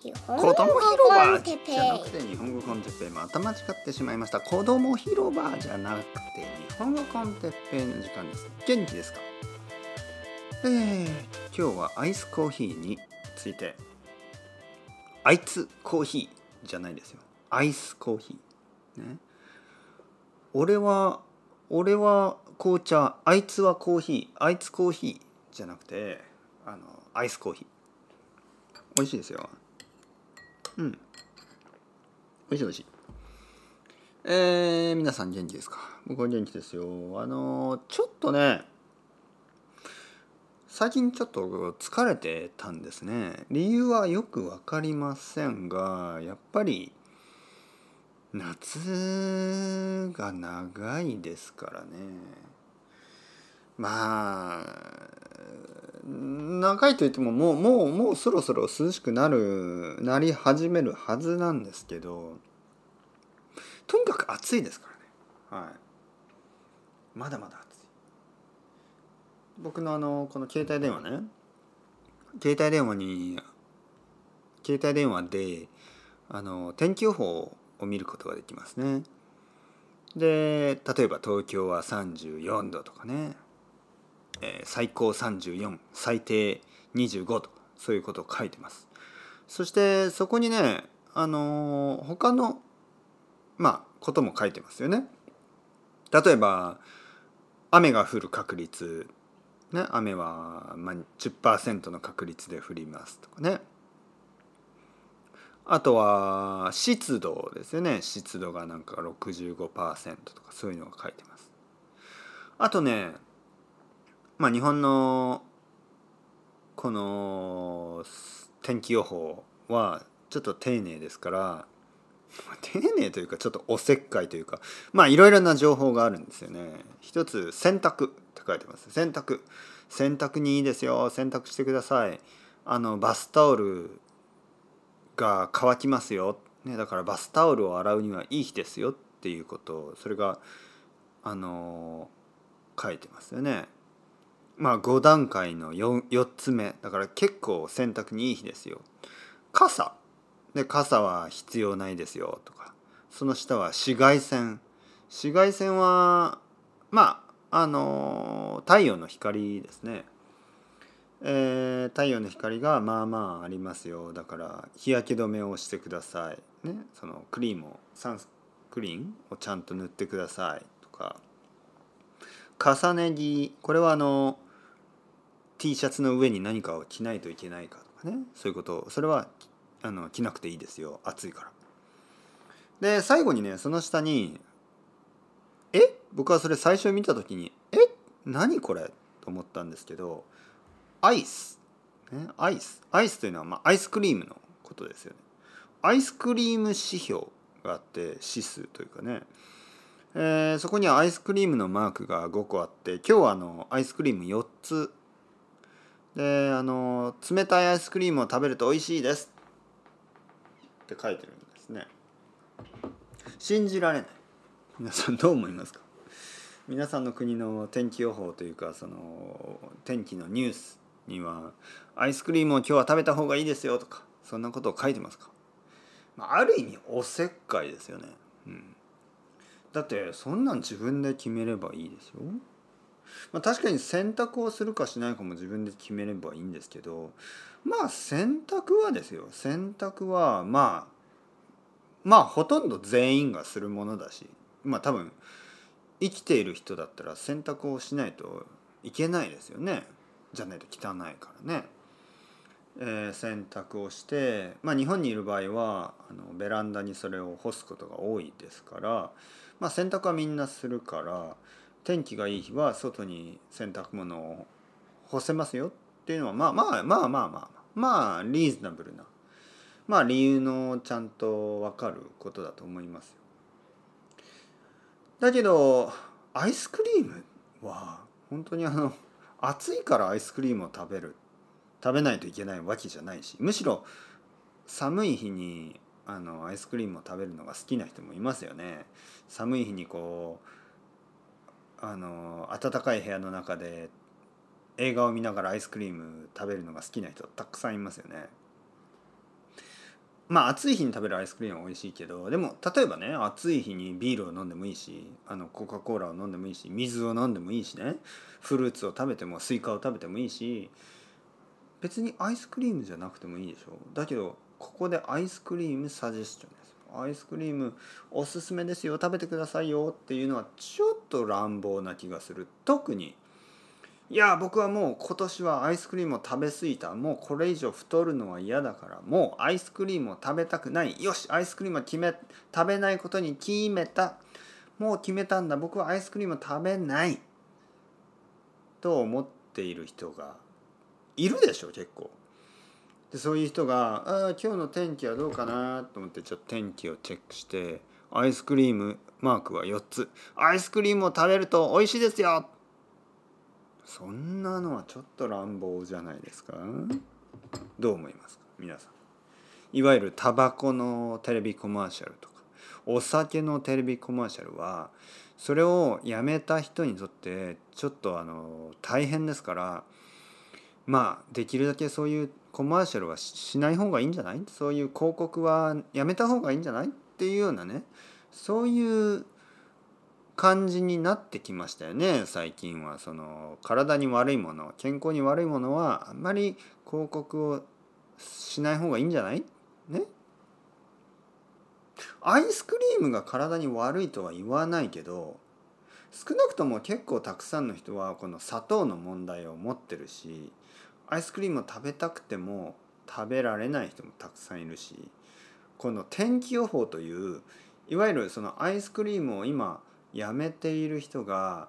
子供広場じゃなくて日本語コンテッペイまた間違ってしまいました子供広場じゃなくて日本語コンテッペイの時間です。元気ですか？えー、今日はアイスコーヒーについて。あいつコーヒーじゃないですよ。アイスコーヒーね。俺は俺は紅茶。あいつはコーヒー。あいつコーヒーじゃなくてあのアイスコーヒー。美味しいですよ。うん。美味しい美味しい。えー、皆さん元気ですか？僕は元気ですよ。あのちょっとね最近ちょっと疲れてたんですね。理由はよく分かりませんがやっぱり夏が長いですからね。まあ長いといってももうもうもうそろそろ涼しくなるなり始めるはずなんですけどとにかく暑いですからね。はい。まだまだ暑い。僕のあのこの携帯電話ね。携帯電話に携帯電話であの天気予報を見ることができますね。で例えば東京は34度とかね。え、最高34最低25とそういうことを書いてます。そしてそこにねあのー、他のまあことも書いてますよね。例えば雨が降る確率ね雨は、まあ、10%の確率で降りますとかね。あとは湿度ですよね。湿度がなんか65%とかそういうのが書いてます。あとねまあ日本のこの天気予報はちょっと丁寧ですから丁寧というかちょっとおせっかいというかまあいろいろな情報があるんですよね。一つ洗濯って書いてます。洗濯洗濯にいいですよ洗濯してください。あのバスタオルが乾きますよ、ね、だからバスタオルを洗うにはいい日ですよっていうことそれがあの書いてますよね。まあ5段階の 4, 4つ目。だから結構洗濯にいい日ですよ。傘。で傘は必要ないですよ。とか。その下は紫外線。紫外線はまああの太陽の光ですね。えー、太陽の光がまあまあありますよ。だから日焼け止めをしてください。ね。そのクリームをサンスクリーンをちゃんと塗ってください。とか。重ね着。これはあの T シャツの上に何かを着ないといけないかとかね。そういうことそれはあの着なくていいですよ。暑いから。で最後にねその下に「え？僕はそれ最初見た時に「え？何これ?」と思ったんですけどアイス、ね、アイス。アイスというのは、まあ、アイスクリームのことですよね。アイスクリーム指標があって指数というかね。えー、そこにはアイスクリームのマークが5個あって今日はあのアイスクリーム4つであの冷たいアイスクリームを食べると美味しいです。って書いてるんですね。信じられない。皆さんどう思いますか？皆さんの国の天気予報というかその天気のニュースにはアイスクリームを今日は食べた方がいいですよとかそんなことを書いてますか、まあ、る意味おせっかいですよね、うん、だってそんなん自分で決めればいいですよまあ、確かに選択をするかしないかも自分で決めればいいんですけどまあ選択はですよ選択はまあまあほとんど全員がするものだしまあ多分生きている人だったら選択をしないといけないですよねじゃないと汚いからね。えー、洗濯をして、まあ、日本にいる場合はあのベランダにそれを干すことが多いですから、まあ、洗濯はみんなするから天気がいい日は外に洗濯物を干せますよっていうのはまあまあまあまあまあまあリーズナブルなまあ理由のちゃんと分かることだと思いますよ。だけどアイスクリームは本当にあの暑いからアイスクリームを食べる食べないといけないわけじゃないしむしろ寒い日にあのアイスクリームを食べるのが好きな人もいますよね。寒い日にこうあの暖かい部屋の中で映画を見ながらアイスクリーム食べるのが好きな人たくさんいますよね。まあ暑い日に食べるアイスクリームは美味しいけどでも例えばね暑い日にビールを飲んでもいいしあのコカ・コーラを飲んでもいいし水を飲んでもいいしね。フルーツを食べてもスイカを食べてもいいし別にアイスクリームじゃなくてもいいでしょ。だけどここでアイスクリームサジェスチョン。アイスクリームおすすめですよ。食べてくださいよ。っていうのはちょっと乱暴な気がする。特に。いや僕はもう今年はアイスクリームを食べ過ぎた。もうこれ以上太るのは嫌だから。もうアイスクリームを食べたくない。よしアイスクリームは決め食べないことに決めた。もう決めたんだ。僕はアイスクリームを食べない。と思っている人がいるでしょ結構。でそういう人が「あ今日の天気はどうかな?」と思ってちょっと天気をチェックしてアイスクリームマークは4つ。アイスクリームを食べると美味しいですよ！そんなのはちょっと乱暴じゃないですか？どう思いますか？皆さん。いわゆるタバコのテレビコマーシャルとか。お酒のテレビコマーシャルはそれをやめた人にとってちょっとあの大変ですから。まあできるだけそういうコマーシャルはしない方がいいんじゃない？そういう広告はやめた方がいいんじゃない？っていうようなね。そういう感じになってきましたよね最近は。その体に悪いもの健康に悪いものはあんまり広告をしない方がいいんじゃない？ね。アイスクリームが体に悪いとは言わないけど少なくとも結構たくさんの人はこの砂糖の問題を持ってるしアイスクリームを食べたくても食べられない人もたくさんいるしこの天気予報といういわゆるそのアイスクリームを今やめている人が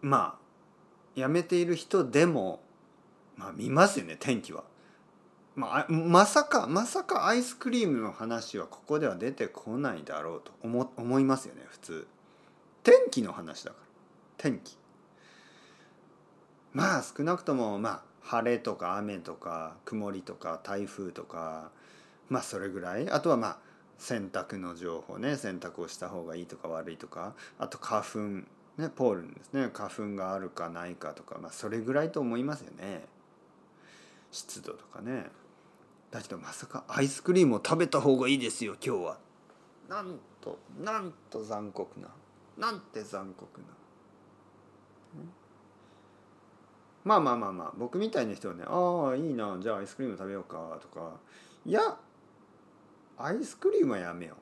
まあやめている人でもまあ見ますよね天気は。まあ、まさかまさかアイスクリームの話はここでは出てこないだろうと思思いますよね普通。天気の話だから天気。まあ少なくともまあ晴れとか雨とか曇りとか台風とかまあそれぐらい。あとはまあ洗濯の情報ね。洗濯をした方がいいとか悪いとか。あと花粉。ねポールンですね。花粉があるかないかとか。まあそれぐらいと思いますよね。湿度とかね。だけどまさかアイスクリームを食べた方がいいですよ今日は。なんとなんと残酷な。なんて残酷な。まあまあまあまあ僕みたいな人はねああいいなじゃあアイスクリーム食べようかとか。いやアイスクリームはやめよう。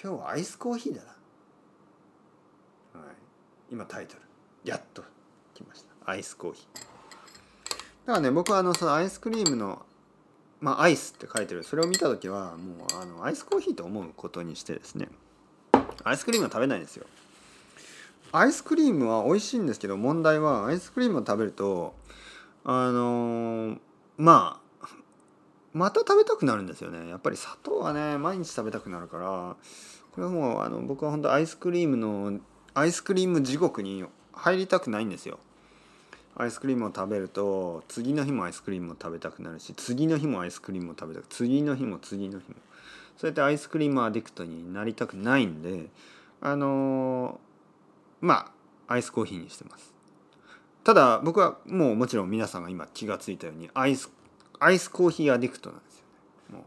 今日はアイスコーヒーだな、はい、今タイトル。やっと来ました。アイスコーヒー。だからね僕はあのそのアイスクリームのまあアイスって書いてる。それを見た時はもうあのアイスコーヒーと思うことにしてですね。アイスクリームは食べないんですよ。アイスクリームは美味しいんですけど問題はアイスクリームを食べるとあのー、まあまた食べたくなるんですよね。やっぱり砂糖はね毎日食べたくなるからこれはもうあの僕は本当アイスクリームのアイスクリーム地獄に入りたくないんですよ。アイスクリームを食べると次の日もアイスクリームを食べたくなるし次の日もアイスクリームを食べたく次の日も次の日も。そうやってアイスクリームアディクトになりたくないんであのーまあアイスコーヒーにしてます。ただ僕はもうもちろん皆さんが今気が付いたようにアイスアイスコーヒーアディクトなんですよね。もう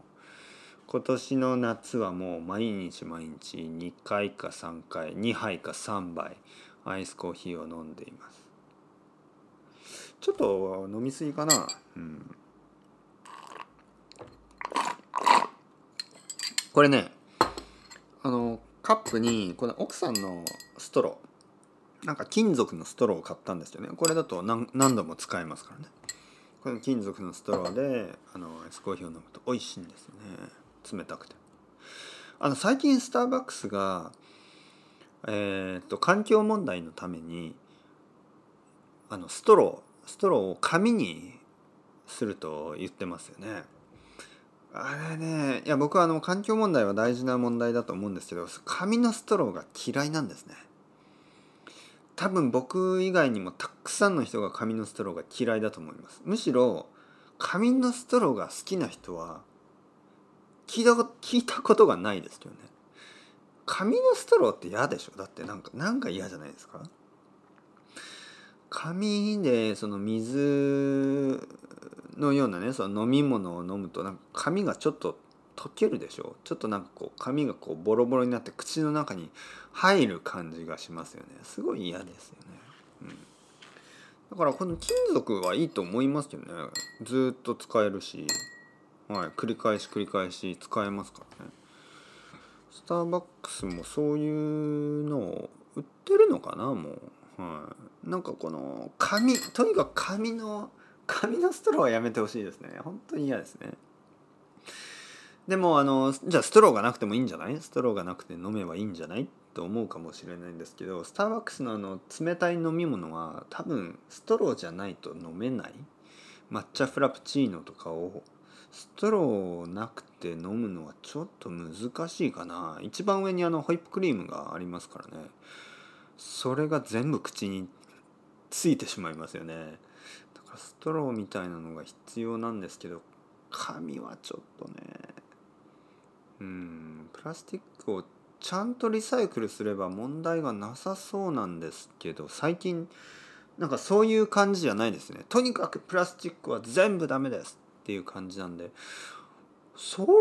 今年の夏はもう毎日毎日2回か3回2杯か3杯アイスコーヒーを飲んでいます。ちょっと飲みすぎかな。うん。これねあのカップにこの奥さんのストロー。なんか金属のストローを買ったんですよね。これだと何何度も使えますからね。この金属のストローであのアイスコーヒーを飲むと美味しいんですよね。冷たくて。あの最近スターバックスがえー、っと環境問題のためにあのストローストローを紙にすると言ってますよね。あれねいや僕はあの環境問題は大事な問題だと思うんですけど紙のストローが嫌いなんですね。多分僕以外にもたくさんの人が紙のストローが嫌いだと思います。むしろ紙のストローが好きな人は聞いた聞いたことがないですよね。紙のストローって嫌でしょ？だってなんかなんか嫌じゃないですか？紙でその水のようなねその飲み物を飲むとなんか髪がちょっと溶けるでしょ？ちょっとなんかこう髪がこうボロボロになって口の中に入る感じがしますよね。すごい嫌ですよね、うん、だからこの金属はいいと思いますけどね。ずっと使えるし、はい、繰り返し繰り返し使えますからね。スターバックスもそういうのを売ってるのかな？もう、はい、なんかこの紙とにかく紙の紙のストローはやめてほしいですね。本当に嫌ですね。でもあのじゃあストローがなくてもいいんじゃない？ストローがなくて飲めばいいんじゃない？と思うかもしれないんですけどスターバックスのあの冷たい飲み物は多分ストローじゃないと飲めない。抹茶フラプチーノとかをストローなくて飲むのはちょっと難しいかな。一番上にあのホイップクリームがありますからね。それが全部口についてしまいますよね。だからストローみたいなのが必要なんですけど紙はちょっとね。うんプラスチックをちゃんとリサイクルすれば問題がなさそうなんですけど最近なんかそういう感じじゃないですね。とにかくプラスチックは全部ダメですっていう感じなんでそれは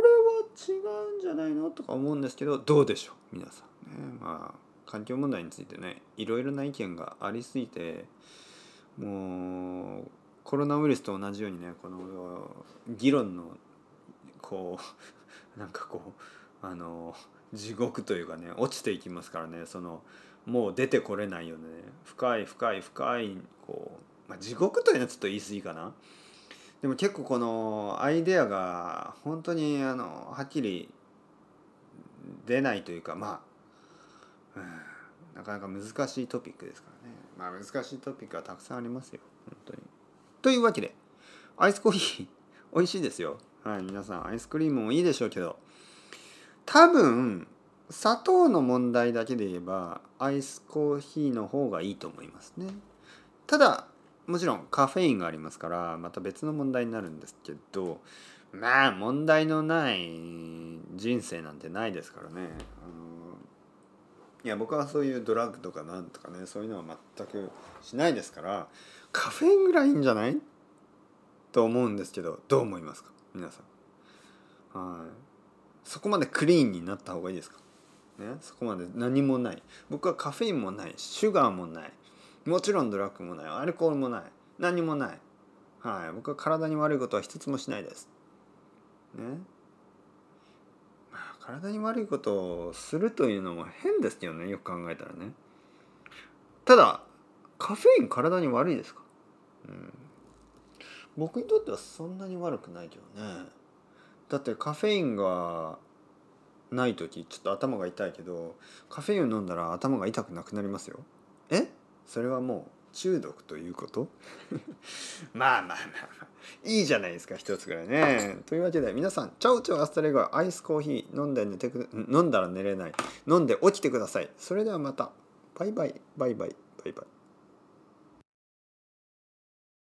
違うんじゃないのとか思うんですけどどうでしょう皆さんね。まあ環境問題についてねいろいろな意見がありすぎてもうコロナウイルスと同じようにねこの議論のこうなんかこうあの地獄というかね落ちていきますからねそのもう出てこれないよね。深い深い深いこう、まあ、地獄というのはちょっと言い過ぎかな。でも結構このアイデアが本当にあのはっきり出ないというかまあ、なかなか難しいトピックですからね。まあ難しいトピックはたくさんありますよ本当に。というわけでアイスコーヒー美味しいですよ。はい皆さんアイスクリームもいいでしょうけど。多分砂糖の問題だけで言えばアイスコーヒーの方がいいと思いますね。ただもちろんカフェインがありますからまた別の問題になるんですけどまあ問題のない人生なんてないですからね。あのいや僕はそういうドラッグとかなんとかねそういうのは全くしないですからカフェインぐらいいいんじゃない？と思うんですけどどう思いますか？皆さん。はい。そこまでクリーンになった方がいいですか？ね？そこまで何もない。僕はカフェインもない。シュガーもない。もちろんドラッグもない。アルコールもない。何もない。はい。僕は体に悪いことは一つもしないです。ね？まあ体に悪いことをするというのも変ですよね。よく考えたらね。ただカフェイン体に悪いですか？うん。僕にとってはそんなに悪くないけどね。だってカフェインがない時ちょっと頭が痛いけどカフェインを飲んだら頭が痛くなくなりますよ。え？それはもう中毒ということ？まあまあまあいいじゃないですか一つぐらいね。というわけで皆さんチャオチャオアスタレゴアイスコーヒー飲んで寝てく飲んだら寝れない。飲んで起きてください。それではまた。バイバイ。バイバイ。バイバイ。